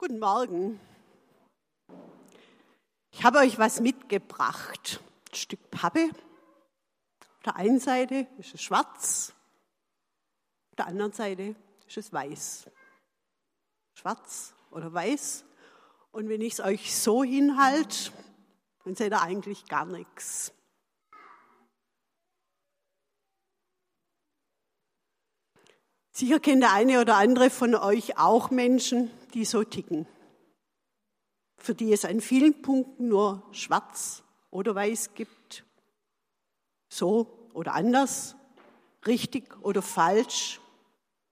Guten Morgen. Ich habe euch was mitgebracht. Ein Stück Pappe. Auf der einen Seite ist es schwarz, auf der anderen Seite ist es weiß. Schwarz oder weiß. Und wenn ich es euch so hinhalte, dann seht ihr eigentlich gar nichts. Sicher kennt der eine oder andere von euch auch Menschen, die so ticken, für die es an vielen Punkten nur schwarz oder weiß gibt, so oder anders, richtig oder falsch,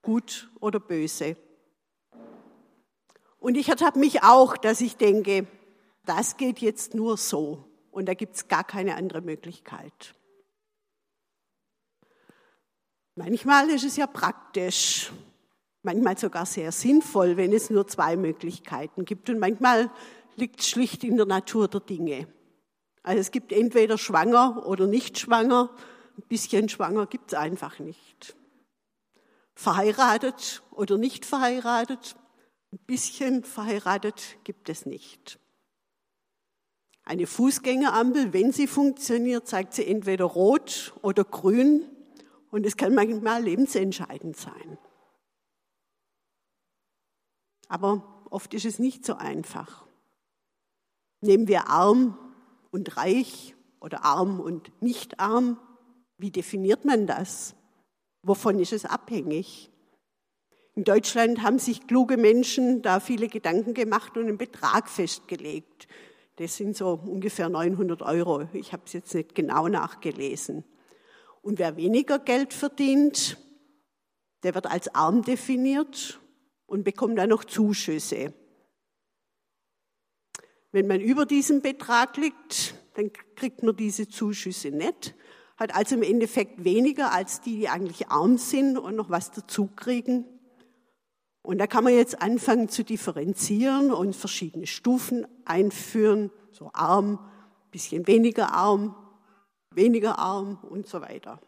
gut oder böse. Und ich ertappe mich auch, dass ich denke, das geht jetzt nur so und da gibt es gar keine andere Möglichkeit. Manchmal ist es ja praktisch, manchmal sogar sehr sinnvoll, wenn es nur zwei Möglichkeiten gibt. Und manchmal liegt es schlicht in der Natur der Dinge. Also es gibt entweder schwanger oder nicht schwanger. Ein bisschen schwanger gibt es einfach nicht. Verheiratet oder nicht verheiratet. Ein bisschen verheiratet gibt es nicht. Eine Fußgängerampel, wenn sie funktioniert, zeigt sie entweder rot oder grün. Und es kann manchmal lebensentscheidend sein. Aber oft ist es nicht so einfach. Nehmen wir arm und reich oder arm und nicht arm. Wie definiert man das? Wovon ist es abhängig? In Deutschland haben sich kluge Menschen da viele Gedanken gemacht und einen Betrag festgelegt. Das sind so ungefähr 900 Euro. Ich habe es jetzt nicht genau nachgelesen. Und wer weniger Geld verdient, der wird als arm definiert und bekommt dann noch Zuschüsse. Wenn man über diesem Betrag liegt, dann kriegt man diese Zuschüsse nicht, hat also im Endeffekt weniger als die, die eigentlich arm sind und noch was dazu kriegen. Und da kann man jetzt anfangen zu differenzieren und verschiedene Stufen einführen, so arm, bisschen weniger arm, weniger arm und so weiter.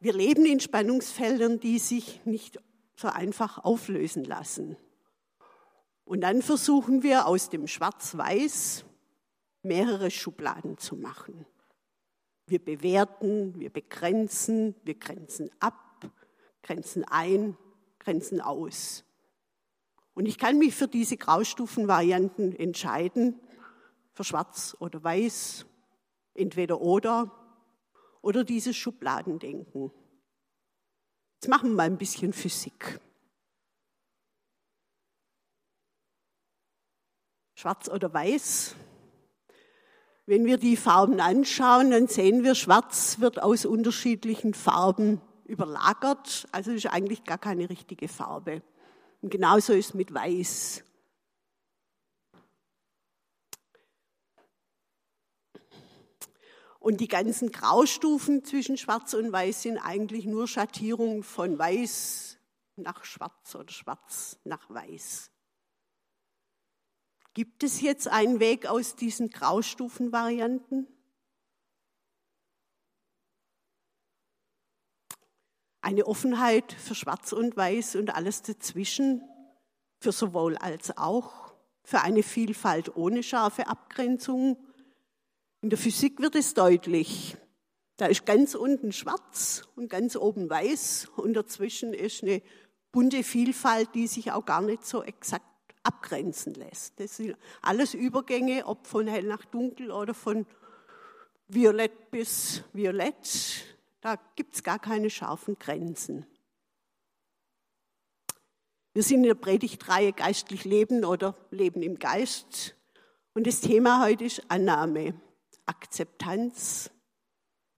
Wir leben in Spannungsfeldern, die sich nicht so einfach auflösen lassen. Und dann versuchen wir aus dem Schwarz-Weiß mehrere Schubladen zu machen. Wir bewerten, wir begrenzen, wir grenzen ab, grenzen ein, grenzen aus. Und ich kann mich für diese Graustufenvarianten entscheiden für Schwarz oder Weiß, entweder oder, oder dieses Schubladendenken. Jetzt machen wir mal ein bisschen Physik. Schwarz oder Weiß. Wenn wir die Farben anschauen, dann sehen wir, Schwarz wird aus unterschiedlichen Farben überlagert, also ist eigentlich gar keine richtige Farbe. Und genauso ist mit Weiß. Und die ganzen Graustufen zwischen Schwarz und Weiß sind eigentlich nur Schattierungen von Weiß nach Schwarz oder Schwarz nach Weiß. Gibt es jetzt einen Weg aus diesen Graustufenvarianten? Eine Offenheit für Schwarz und Weiß und alles dazwischen, für sowohl als auch, für eine Vielfalt ohne scharfe Abgrenzung in der Physik wird es deutlich. Da ist ganz unten schwarz und ganz oben weiß und dazwischen ist eine bunte Vielfalt, die sich auch gar nicht so exakt abgrenzen lässt. Das sind alles Übergänge, ob von hell nach dunkel oder von violett bis violett. Da gibt es gar keine scharfen Grenzen. Wir sind in der Predigtreihe Geistlich Leben oder Leben im Geist. Und das Thema heute ist Annahme. Akzeptanz,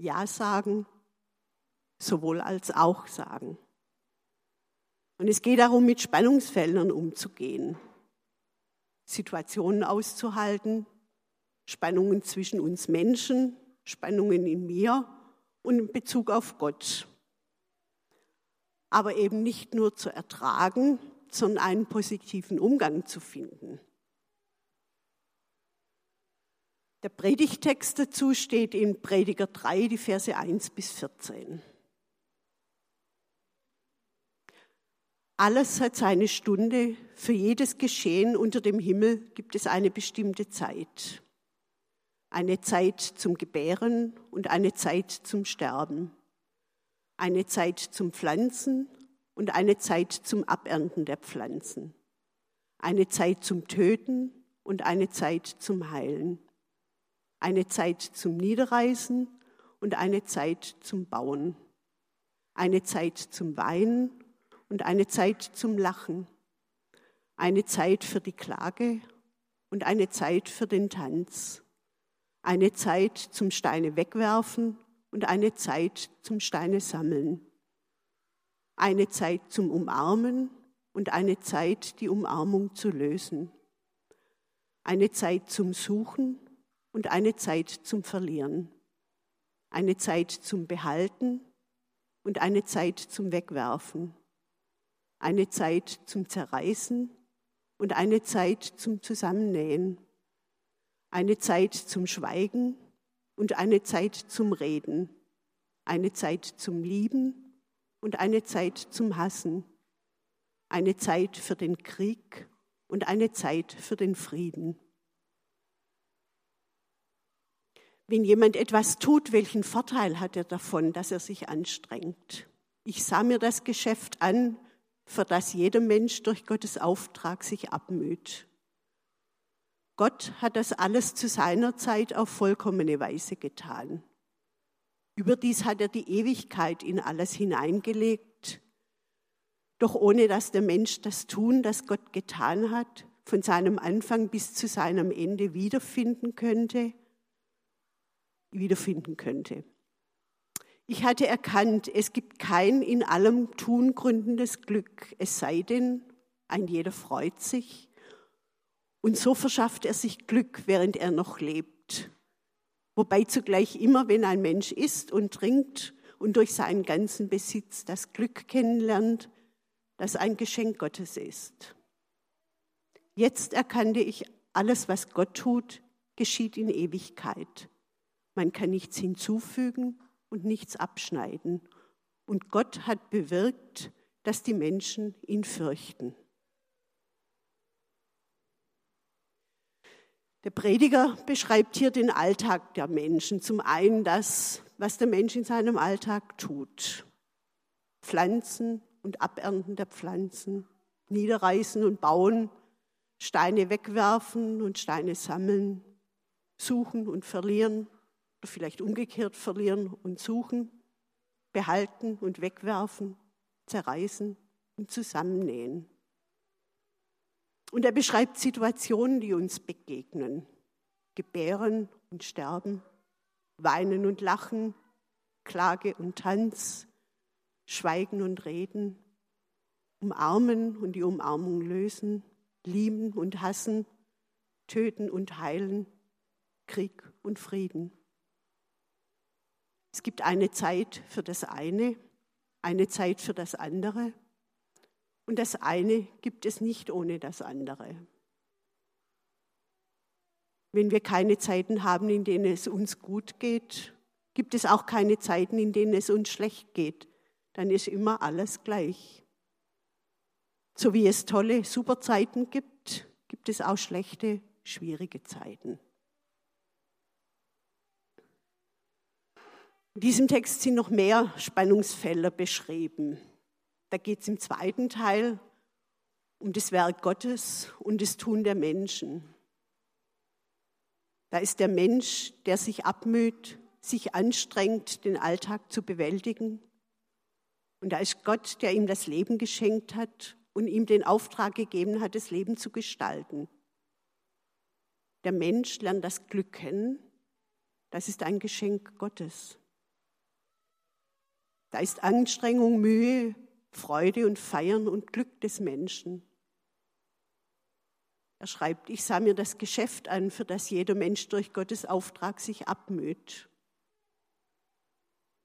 Ja sagen, sowohl als auch sagen. Und es geht darum, mit Spannungsfeldern umzugehen, Situationen auszuhalten, Spannungen zwischen uns Menschen, Spannungen in mir und in Bezug auf Gott. Aber eben nicht nur zu ertragen, sondern einen positiven Umgang zu finden. Der Predigtext dazu steht in Prediger 3, die Verse 1 bis 14. Alles hat seine Stunde, für jedes Geschehen unter dem Himmel gibt es eine bestimmte Zeit. Eine Zeit zum Gebären und eine Zeit zum Sterben. Eine Zeit zum Pflanzen und eine Zeit zum Abernten der Pflanzen. Eine Zeit zum Töten und eine Zeit zum Heilen. Eine Zeit zum Niederreißen und eine Zeit zum Bauen. Eine Zeit zum Weinen und eine Zeit zum Lachen. Eine Zeit für die Klage und eine Zeit für den Tanz. Eine Zeit zum Steine wegwerfen und eine Zeit zum Steine sammeln. Eine Zeit zum Umarmen und eine Zeit, die Umarmung zu lösen. Eine Zeit zum Suchen und eine Zeit zum Verlieren. Eine Zeit zum Behalten und eine Zeit zum Wegwerfen. Eine Zeit zum Zerreißen und eine Zeit zum Zusammennähen. Eine Zeit zum Schweigen und eine Zeit zum Reden. Eine Zeit zum Lieben und eine Zeit zum Hassen eine Zeit für den Krieg und eine Zeit für den Frieden. Wenn jemand etwas tut, welchen Vorteil hat er davon, dass er sich anstrengt? Ich sah mir das Geschäft an, für das jeder Mensch durch Gottes Auftrag sich abmüht. Gott hat das alles zu seiner Zeit auf vollkommene Weise getan. Überdies hat er die Ewigkeit in alles hineingelegt, doch ohne dass der Mensch das Tun, das Gott getan hat, von seinem Anfang bis zu seinem Ende wiederfinden könnte, wiederfinden könnte. Ich hatte erkannt, es gibt kein in allem Tun gründendes Glück, es sei denn, ein jeder freut sich. Und so verschafft er sich Glück, während er noch lebt. Wobei zugleich immer, wenn ein Mensch isst und trinkt und durch seinen ganzen Besitz das Glück kennenlernt, das ein Geschenk Gottes ist. Jetzt erkannte ich, alles, was Gott tut, geschieht in Ewigkeit. Man kann nichts hinzufügen und nichts abschneiden. Und Gott hat bewirkt, dass die Menschen ihn fürchten. Der Prediger beschreibt hier den Alltag der Menschen. Zum einen das, was der Mensch in seinem Alltag tut. Pflanzen, und Abernten der Pflanzen, niederreißen und bauen, Steine wegwerfen und Steine sammeln, suchen und verlieren vielleicht umgekehrt verlieren und suchen, behalten und wegwerfen, zerreißen und zusammennähen. Und er beschreibt Situationen, die uns begegnen. Gebären und Sterben, Weinen und Lachen, Klage und Tanz, Schweigen und Reden, umarmen und die Umarmung lösen, lieben und hassen, töten und heilen, Krieg und Frieden. Es gibt eine Zeit für das eine, eine Zeit für das andere und das eine gibt es nicht ohne das andere. Wenn wir keine Zeiten haben, in denen es uns gut geht, gibt es auch keine Zeiten, in denen es uns schlecht geht dann ist immer alles gleich. So wie es tolle Superzeiten gibt, gibt es auch schlechte, schwierige Zeiten. In diesem Text sind noch mehr Spannungsfelder beschrieben. Da geht es im zweiten Teil um das Werk Gottes und das Tun der Menschen. Da ist der Mensch, der sich abmüht, sich anstrengt, den Alltag zu bewältigen. Und da ist Gott, der ihm das Leben geschenkt hat und ihm den Auftrag gegeben hat, das Leben zu gestalten. Der Mensch lernt das Glück kennen. Das ist ein Geschenk Gottes. Da ist Anstrengung, Mühe, Freude und Feiern und Glück des Menschen. Er schreibt, ich sah mir das Geschäft an, für das jeder Mensch durch Gottes Auftrag sich abmüht.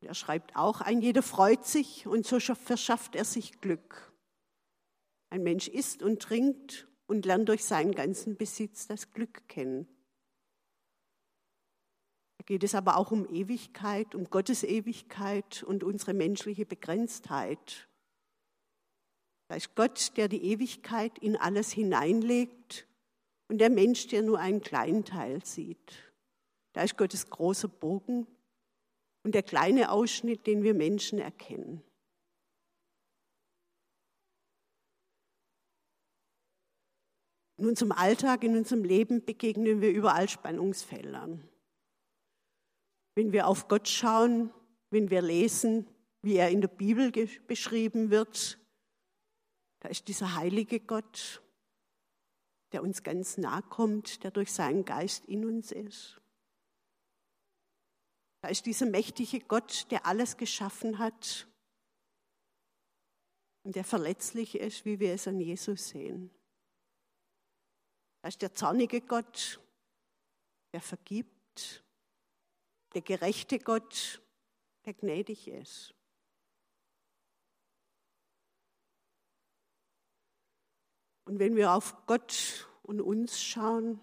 Er schreibt auch, ein jeder freut sich und so verschafft er sich Glück. Ein Mensch isst und trinkt und lernt durch seinen ganzen Besitz das Glück kennen. Geht es aber auch um Ewigkeit, um Gottes Ewigkeit und unsere menschliche Begrenztheit. Da ist Gott, der die Ewigkeit in alles hineinlegt und der Mensch, der nur einen kleinen Teil sieht. Da ist Gottes großer Bogen und der kleine Ausschnitt, den wir Menschen erkennen. In unserem Alltag, in unserem Leben begegnen wir überall Spannungsfeldern. Wenn wir auf Gott schauen, wenn wir lesen, wie er in der Bibel beschrieben wird, da ist dieser heilige Gott, der uns ganz nahe kommt, der durch seinen Geist in uns ist. Da ist dieser mächtige Gott, der alles geschaffen hat und der verletzlich ist, wie wir es an Jesus sehen. Da ist der zornige Gott, der vergibt, der gerechte Gott, der gnädig ist. Und wenn wir auf Gott und uns schauen,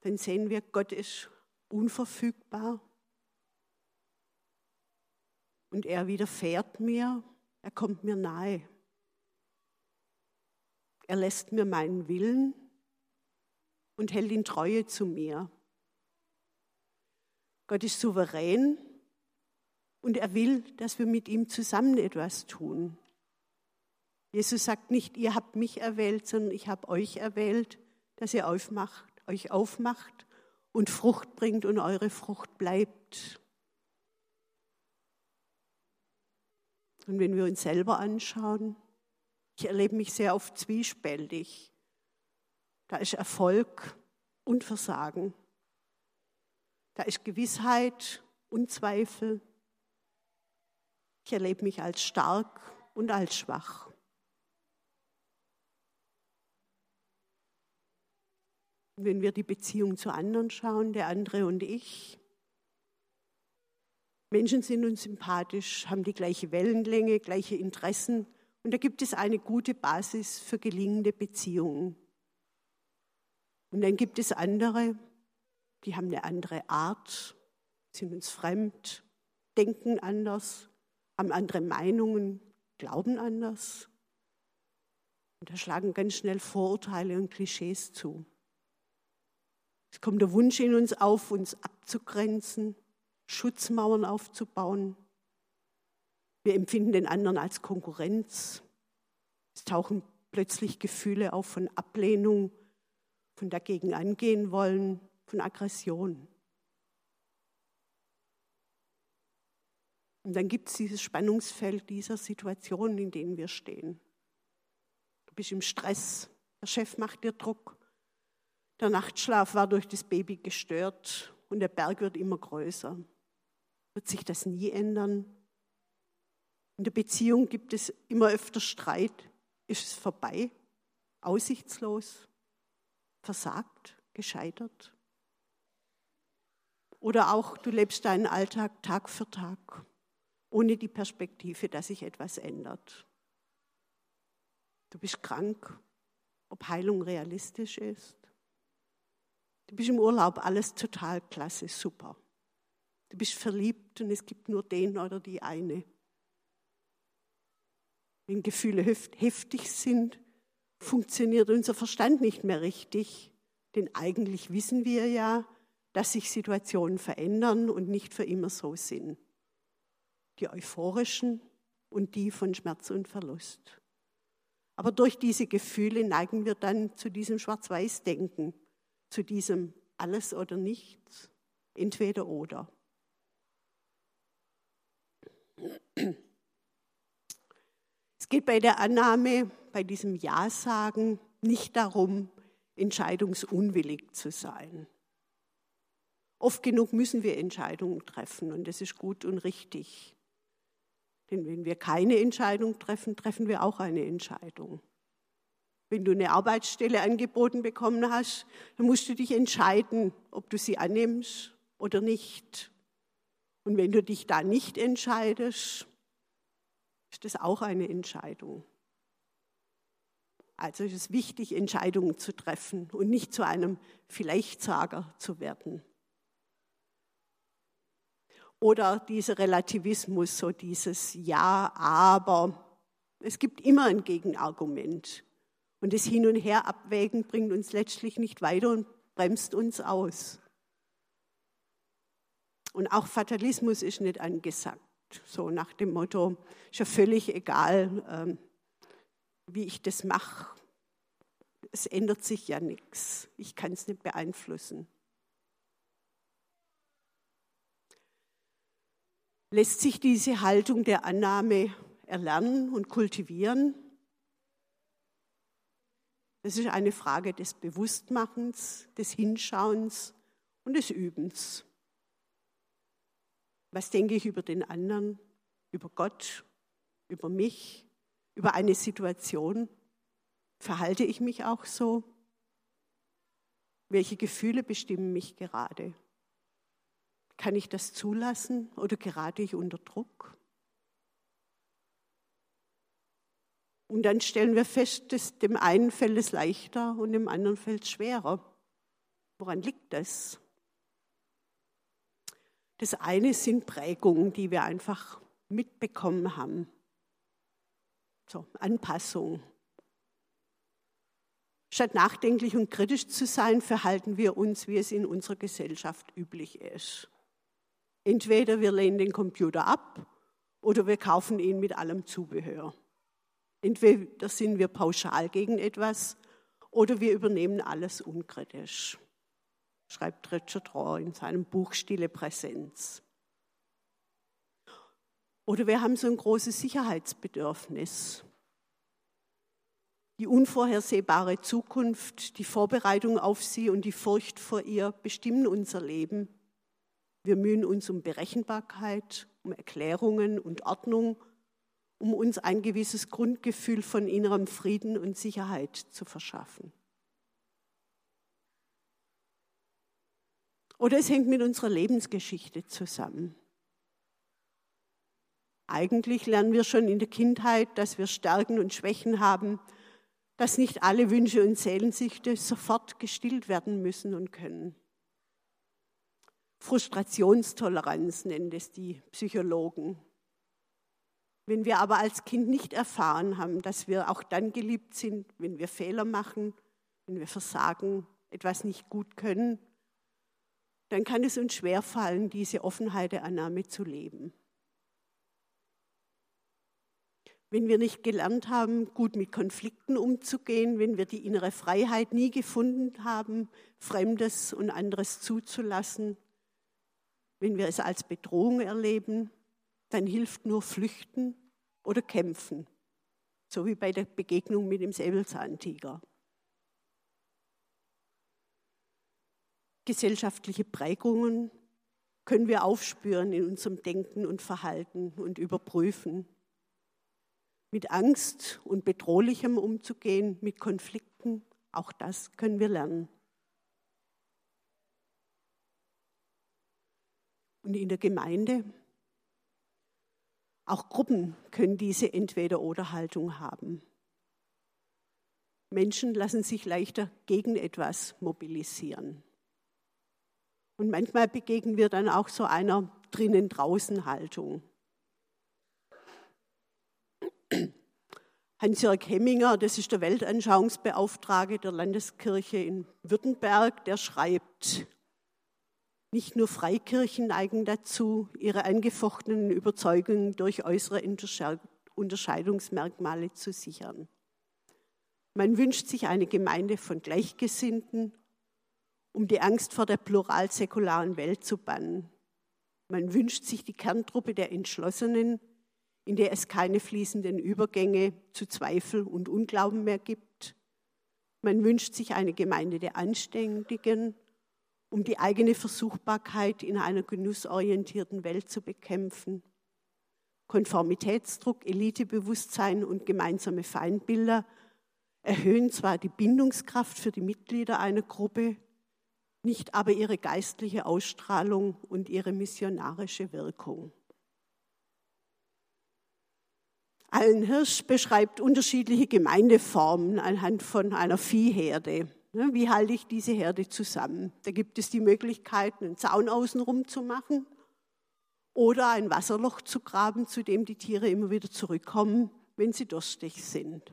dann sehen wir, Gott ist unverfügbar. Und er widerfährt mir, er kommt mir nahe. Er lässt mir meinen Willen und hält in Treue zu mir. Gott ist souverän und er will, dass wir mit ihm zusammen etwas tun. Jesus sagt nicht, ihr habt mich erwählt, sondern ich habe euch erwählt, dass ihr aufmacht, euch aufmacht und Frucht bringt und eure Frucht bleibt. Und wenn wir uns selber anschauen, ich erlebe mich sehr oft zwiespältig. Da ist Erfolg und Versagen. Da ist Gewissheit und Zweifel. Ich erlebe mich als stark und als schwach. wenn wir die Beziehung zu anderen schauen, der andere und ich. Menschen sind uns sympathisch, haben die gleiche Wellenlänge, gleiche Interessen und da gibt es eine gute Basis für gelingende Beziehungen. Und dann gibt es andere, die haben eine andere Art, sind uns fremd, denken anders, haben andere Meinungen, glauben anders. Und da schlagen ganz schnell Vorurteile und Klischees zu. Es kommt der Wunsch in uns auf, uns abzugrenzen, Schutzmauern aufzubauen. Wir empfinden den anderen als Konkurrenz. Es tauchen plötzlich Gefühle auf von Ablehnung, von dagegen angehen wollen, von Aggression. Und dann gibt es dieses Spannungsfeld dieser Situationen, in denen wir stehen. Du bist im Stress, der Chef macht dir Druck, der Nachtschlaf war durch das Baby gestört und der Berg wird immer größer. Wird sich das nie ändern? In der Beziehung gibt es immer öfter Streit. Ist es vorbei? Aussichtslos? Versagt? Gescheitert? Oder auch, du lebst deinen Alltag Tag für Tag, ohne die Perspektive, dass sich etwas ändert. Du bist krank, ob Heilung realistisch ist. Du bist im Urlaub, alles total klasse, super. Du bist verliebt und es gibt nur den oder die eine. Wenn Gefühle heftig sind, funktioniert unser Verstand nicht mehr richtig, denn eigentlich wissen wir ja, dass sich Situationen verändern und nicht für immer so sind. Die euphorischen und die von Schmerz und Verlust. Aber durch diese Gefühle neigen wir dann zu diesem Schwarz-Weiß-Denken zu diesem alles oder nichts, entweder oder. Es geht bei der Annahme, bei diesem Ja-Sagen nicht darum, entscheidungsunwillig zu sein. Oft genug müssen wir Entscheidungen treffen und das ist gut und richtig. Denn wenn wir keine Entscheidung treffen, treffen wir auch eine Entscheidung. Wenn du eine Arbeitsstelle angeboten bekommen hast, dann musst du dich entscheiden, ob du sie annimmst oder nicht. Und wenn du dich da nicht entscheidest, ist das auch eine Entscheidung. Also ist es wichtig, Entscheidungen zu treffen und nicht zu einem Vielleichtsager zu werden. Oder dieser Relativismus, so dieses Ja, aber Es gibt immer ein Gegenargument. Und das Hin und Her abwägen bringt uns letztlich nicht weiter und bremst uns aus. Und auch Fatalismus ist nicht angesagt. So nach dem Motto, ist ja völlig egal, ähm, wie ich das mache. Es ändert sich ja nichts. Ich kann es nicht beeinflussen. Lässt sich diese Haltung der Annahme erlernen und kultivieren? Das ist eine Frage des Bewusstmachens, des Hinschauens und des Übens. Was denke ich über den anderen, über Gott, über mich, über eine Situation? Verhalte ich mich auch so? Welche Gefühle bestimmen mich gerade? Kann ich das zulassen oder gerate ich unter Druck? Und dann stellen wir fest, dass dem einen fällt es leichter und dem anderen fällt es schwerer. Woran liegt das? Das eine sind Prägungen, die wir einfach mitbekommen haben. So, Anpassung. Statt nachdenklich und kritisch zu sein, verhalten wir uns, wie es in unserer Gesellschaft üblich ist. Entweder wir lehnen den Computer ab oder wir kaufen ihn mit allem Zubehör. Entweder sind wir pauschal gegen etwas oder wir übernehmen alles unkritisch, schreibt Richard Rohr in seinem Buch Stille Präsenz. Oder wir haben so ein großes Sicherheitsbedürfnis. Die unvorhersehbare Zukunft, die Vorbereitung auf sie und die Furcht vor ihr bestimmen unser Leben wir mühen uns um Berechenbarkeit, um Erklärungen und Ordnung, um uns ein gewisses Grundgefühl von innerem Frieden und Sicherheit zu verschaffen. Oder es hängt mit unserer Lebensgeschichte zusammen. Eigentlich lernen wir schon in der Kindheit, dass wir Stärken und Schwächen haben, dass nicht alle Wünsche und Seelensichte sofort gestillt werden müssen und können. Frustrationstoleranz nennen es die Psychologen. Wenn wir aber als Kind nicht erfahren haben, dass wir auch dann geliebt sind, wenn wir Fehler machen, wenn wir versagen, etwas nicht gut können, dann kann es uns schwerfallen, diese Offenheit der Annahme zu leben. Wenn wir nicht gelernt haben, gut mit Konflikten umzugehen, wenn wir die innere Freiheit nie gefunden haben, Fremdes und anderes zuzulassen, wenn wir es als Bedrohung erleben, dann hilft nur Flüchten oder Kämpfen, so wie bei der Begegnung mit dem Säbelzahntiger. Gesellschaftliche Prägungen können wir aufspüren in unserem Denken und Verhalten und überprüfen. Mit Angst und Bedrohlichem umzugehen, mit Konflikten, auch das können wir lernen. Und in der Gemeinde. Auch Gruppen können diese Entweder-oder-Haltung haben. Menschen lassen sich leichter gegen etwas mobilisieren. Und manchmal begegnen wir dann auch so einer drinnen-draußen-Haltung. Hans-Jörg Hemminger, das ist der Weltanschauungsbeauftragte der Landeskirche in Württemberg, der schreibt, nicht nur Freikirchen neigen dazu, ihre angefochtenen Überzeugungen durch äußere Unterscheidungsmerkmale zu sichern. Man wünscht sich eine Gemeinde von Gleichgesinnten, um die Angst vor der plural-säkularen Welt zu bannen. Man wünscht sich die Kerntruppe der Entschlossenen, in der es keine fließenden Übergänge zu Zweifel und Unglauben mehr gibt. Man wünscht sich eine Gemeinde der Anständigen, um die eigene Versuchbarkeit in einer genussorientierten Welt zu bekämpfen. Konformitätsdruck, Elitebewusstsein und gemeinsame Feindbilder erhöhen zwar die Bindungskraft für die Mitglieder einer Gruppe, nicht aber ihre geistliche Ausstrahlung und ihre missionarische Wirkung. Allen Hirsch beschreibt unterschiedliche Gemeindeformen anhand von einer Viehherde. Ne, wie halte ich diese Herde zusammen? Da gibt es die Möglichkeit, einen Zaun außenrum zu machen oder ein Wasserloch zu graben, zu dem die Tiere immer wieder zurückkommen, wenn sie durstig sind.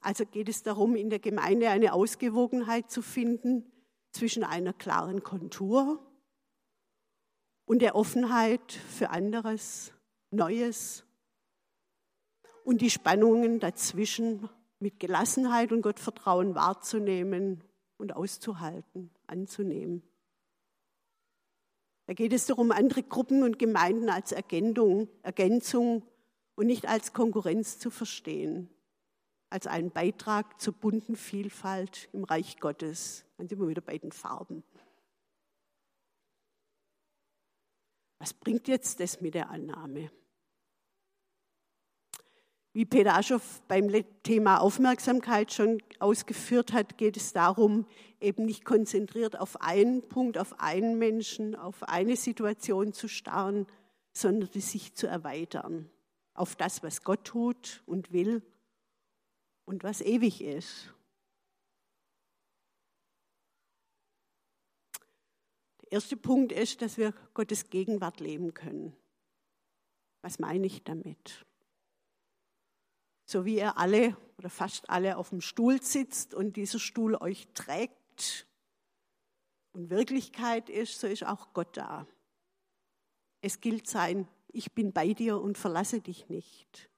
Also geht es darum, in der Gemeinde eine Ausgewogenheit zu finden zwischen einer klaren Kontur und der Offenheit für anderes, Neues und die Spannungen dazwischen mit Gelassenheit und Gottvertrauen wahrzunehmen und auszuhalten, anzunehmen. Da geht es darum, andere Gruppen und Gemeinden als Ergänzung, Ergänzung und nicht als Konkurrenz zu verstehen, als einen Beitrag zur bunten Vielfalt im Reich Gottes. Dann sind wir wieder bei den Farben. Was bringt jetzt das mit der Annahme? Wie Peter Aschoff beim Thema Aufmerksamkeit schon ausgeführt hat, geht es darum, eben nicht konzentriert auf einen Punkt, auf einen Menschen, auf eine Situation zu starren, sondern sich zu erweitern auf das, was Gott tut und will und was ewig ist. Der erste Punkt ist, dass wir Gottes Gegenwart leben können. Was meine ich damit? So wie ihr alle oder fast alle auf dem Stuhl sitzt und dieser Stuhl euch trägt und Wirklichkeit ist, so ist auch Gott da. Es gilt sein, ich bin bei dir und verlasse dich nicht.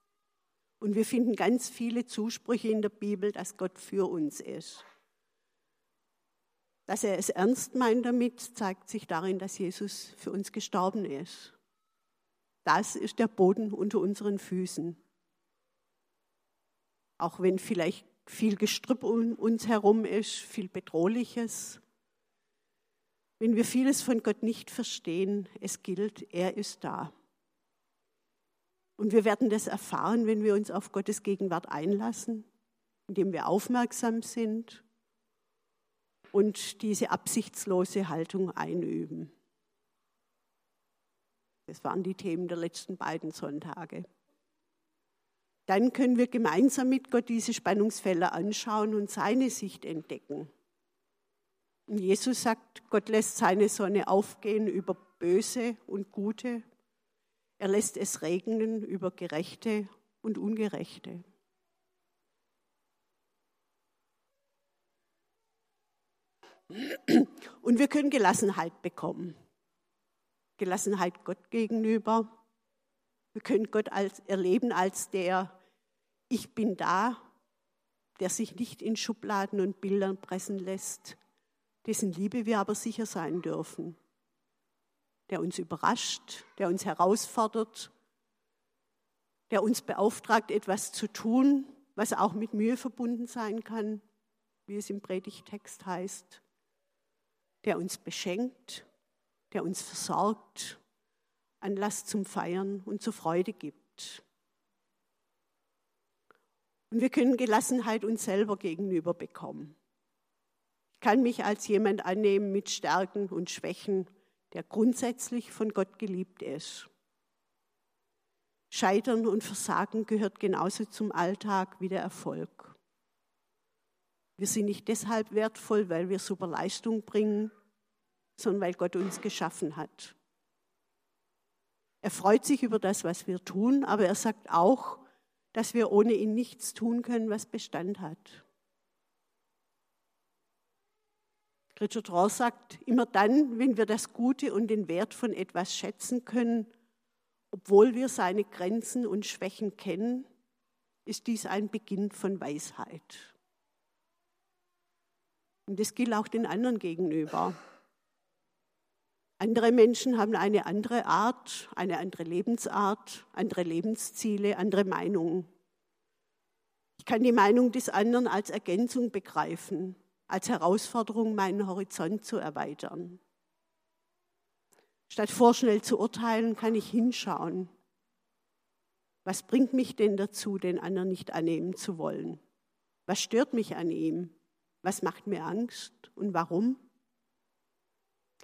Und wir finden ganz viele Zusprüche in der Bibel, dass Gott für uns ist. Dass er es ernst meint damit, zeigt sich darin, dass Jesus für uns gestorben ist. Das ist der Boden unter unseren Füßen. Auch wenn vielleicht viel Gestrüpp um uns herum ist, viel Bedrohliches. Wenn wir vieles von Gott nicht verstehen, es gilt, er ist da. Und wir werden das erfahren, wenn wir uns auf Gottes Gegenwart einlassen, indem wir aufmerksam sind und diese absichtslose Haltung einüben. Das waren die Themen der letzten beiden Sonntage. Dann können wir gemeinsam mit Gott diese Spannungsfelder anschauen und seine Sicht entdecken. Und Jesus sagt, Gott lässt seine Sonne aufgehen über Böse und Gute er lässt es regnen über Gerechte und Ungerechte. Und wir können Gelassenheit bekommen. Gelassenheit Gott gegenüber. Wir können Gott als, erleben als der, ich bin da, der sich nicht in Schubladen und Bildern pressen lässt, dessen Liebe wir aber sicher sein dürfen der uns überrascht, der uns herausfordert, der uns beauftragt, etwas zu tun, was auch mit Mühe verbunden sein kann, wie es im Predigtext heißt, der uns beschenkt, der uns versorgt, Anlass zum Feiern und zur Freude gibt. Und wir können Gelassenheit uns selber gegenüber bekommen. Ich kann mich als jemand annehmen mit Stärken und Schwächen der grundsätzlich von Gott geliebt ist. Scheitern und Versagen gehört genauso zum Alltag wie der Erfolg. Wir sind nicht deshalb wertvoll, weil wir super Leistung bringen, sondern weil Gott uns geschaffen hat. Er freut sich über das, was wir tun, aber er sagt auch, dass wir ohne ihn nichts tun können, was Bestand hat. Richard Rohr sagt, immer dann, wenn wir das Gute und den Wert von etwas schätzen können, obwohl wir seine Grenzen und Schwächen kennen, ist dies ein Beginn von Weisheit. Und das gilt auch den anderen gegenüber. Andere Menschen haben eine andere Art, eine andere Lebensart, andere Lebensziele, andere Meinungen. Ich kann die Meinung des anderen als Ergänzung begreifen als Herausforderung, meinen Horizont zu erweitern. Statt vorschnell zu urteilen, kann ich hinschauen. Was bringt mich denn dazu, den anderen nicht annehmen zu wollen? Was stört mich an ihm? Was macht mir Angst und warum?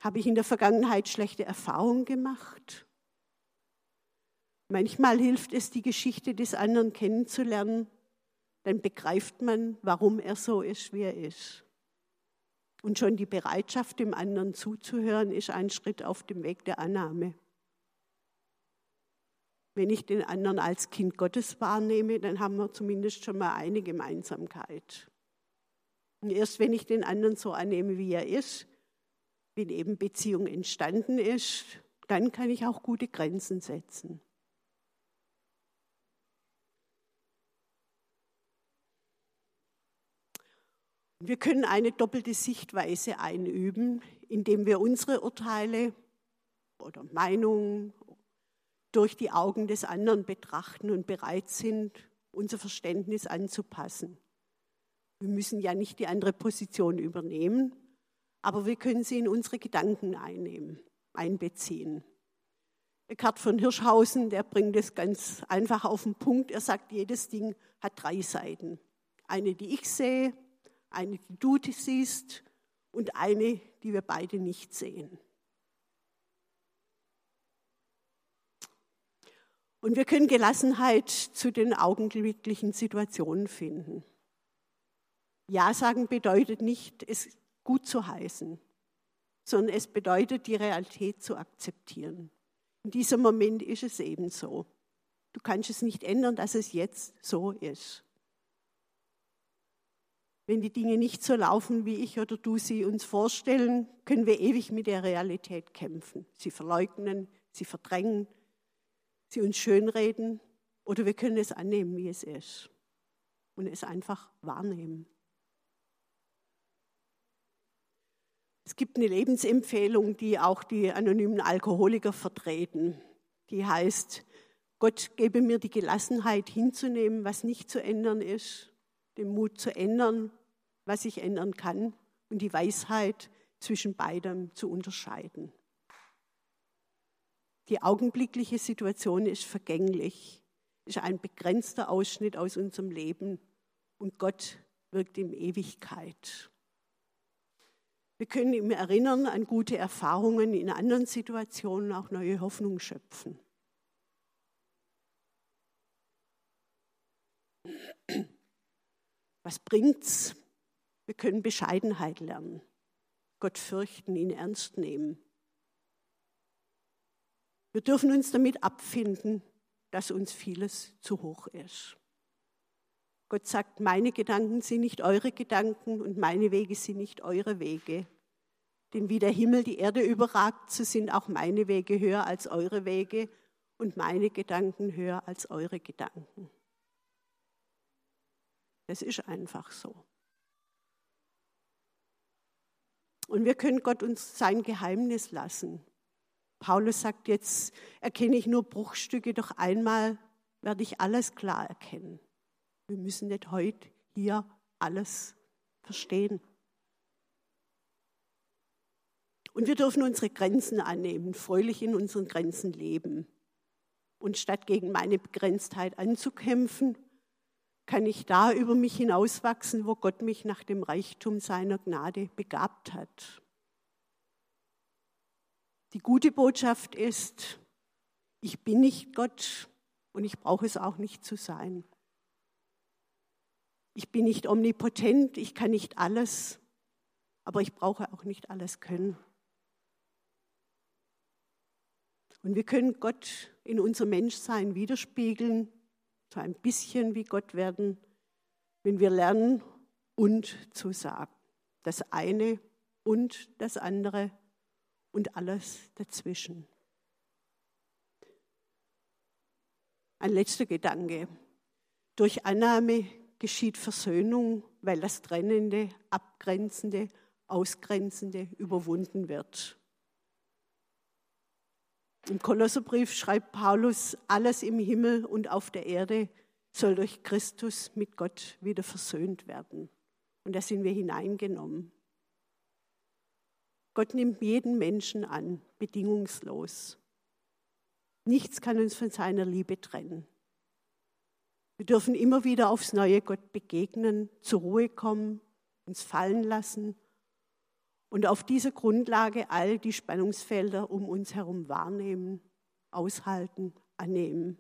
Habe ich in der Vergangenheit schlechte Erfahrungen gemacht? Manchmal hilft es, die Geschichte des anderen kennenzulernen, dann begreift man, warum er so ist, wie er ist. Und schon die Bereitschaft, dem anderen zuzuhören, ist ein Schritt auf dem Weg der Annahme. Wenn ich den anderen als Kind Gottes wahrnehme, dann haben wir zumindest schon mal eine Gemeinsamkeit. Und erst wenn ich den anderen so annehme, wie er ist, wie eben Beziehung entstanden ist, dann kann ich auch gute Grenzen setzen. Wir können eine doppelte Sichtweise einüben, indem wir unsere Urteile oder Meinungen durch die Augen des anderen betrachten und bereit sind, unser Verständnis anzupassen. Wir müssen ja nicht die andere Position übernehmen, aber wir können sie in unsere Gedanken einnehmen, einbeziehen. Eckhard von Hirschhausen, der bringt es ganz einfach auf den Punkt. Er sagt, jedes Ding hat drei Seiten. Eine, die ich sehe, eine, die du siehst und eine, die wir beide nicht sehen. Und wir können Gelassenheit zu den augenblicklichen Situationen finden. Ja sagen bedeutet nicht, es gut zu heißen, sondern es bedeutet, die Realität zu akzeptieren. In diesem Moment ist es eben so. Du kannst es nicht ändern, dass es jetzt so ist. Wenn die Dinge nicht so laufen, wie ich oder du sie uns vorstellen, können wir ewig mit der Realität kämpfen. Sie verleugnen, sie verdrängen, sie uns schönreden oder wir können es annehmen, wie es ist und es einfach wahrnehmen. Es gibt eine Lebensempfehlung, die auch die anonymen Alkoholiker vertreten. Die heißt, Gott gebe mir die Gelassenheit hinzunehmen, was nicht zu ändern ist, den Mut zu ändern, was ich ändern kann und die Weisheit zwischen beidem zu unterscheiden. Die augenblickliche Situation ist vergänglich, ist ein begrenzter Ausschnitt aus unserem Leben und Gott wirkt in Ewigkeit. Wir können ihm erinnern an gute Erfahrungen in anderen Situationen, auch neue Hoffnung schöpfen. Was bringt's? Wir können Bescheidenheit lernen, Gott fürchten, ihn ernst nehmen. Wir dürfen uns damit abfinden, dass uns vieles zu hoch ist. Gott sagt, meine Gedanken sind nicht eure Gedanken und meine Wege sind nicht eure Wege. Denn wie der Himmel die Erde überragt, so sind auch meine Wege höher als eure Wege und meine Gedanken höher als eure Gedanken. Das ist einfach so. Und wir können Gott uns sein Geheimnis lassen. Paulus sagt jetzt, erkenne ich nur Bruchstücke, doch einmal werde ich alles klar erkennen. Wir müssen nicht heute hier alles verstehen. Und wir dürfen unsere Grenzen annehmen, fröhlich in unseren Grenzen leben. Und statt gegen meine Begrenztheit anzukämpfen, kann ich da über mich hinauswachsen, wo Gott mich nach dem Reichtum seiner Gnade begabt hat. Die gute Botschaft ist, ich bin nicht Gott und ich brauche es auch nicht zu sein. Ich bin nicht omnipotent, ich kann nicht alles, aber ich brauche auch nicht alles können. Und wir können Gott in unser Menschsein widerspiegeln, so ein bisschen wie Gott werden, wenn wir lernen und zu sagen. Das eine und das andere und alles dazwischen. Ein letzter Gedanke. Durch Annahme geschieht Versöhnung, weil das Trennende, Abgrenzende, Ausgrenzende überwunden wird. Im Kolosserbrief schreibt Paulus, alles im Himmel und auf der Erde soll durch Christus mit Gott wieder versöhnt werden. Und da sind wir hineingenommen. Gott nimmt jeden Menschen an, bedingungslos. Nichts kann uns von seiner Liebe trennen. Wir dürfen immer wieder aufs Neue Gott begegnen, zur Ruhe kommen, uns fallen lassen und auf dieser Grundlage all die Spannungsfelder um uns herum wahrnehmen, aushalten, annehmen.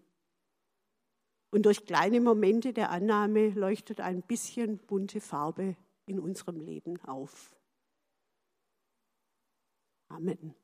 Und durch kleine Momente der Annahme leuchtet ein bisschen bunte Farbe in unserem Leben auf. Amen.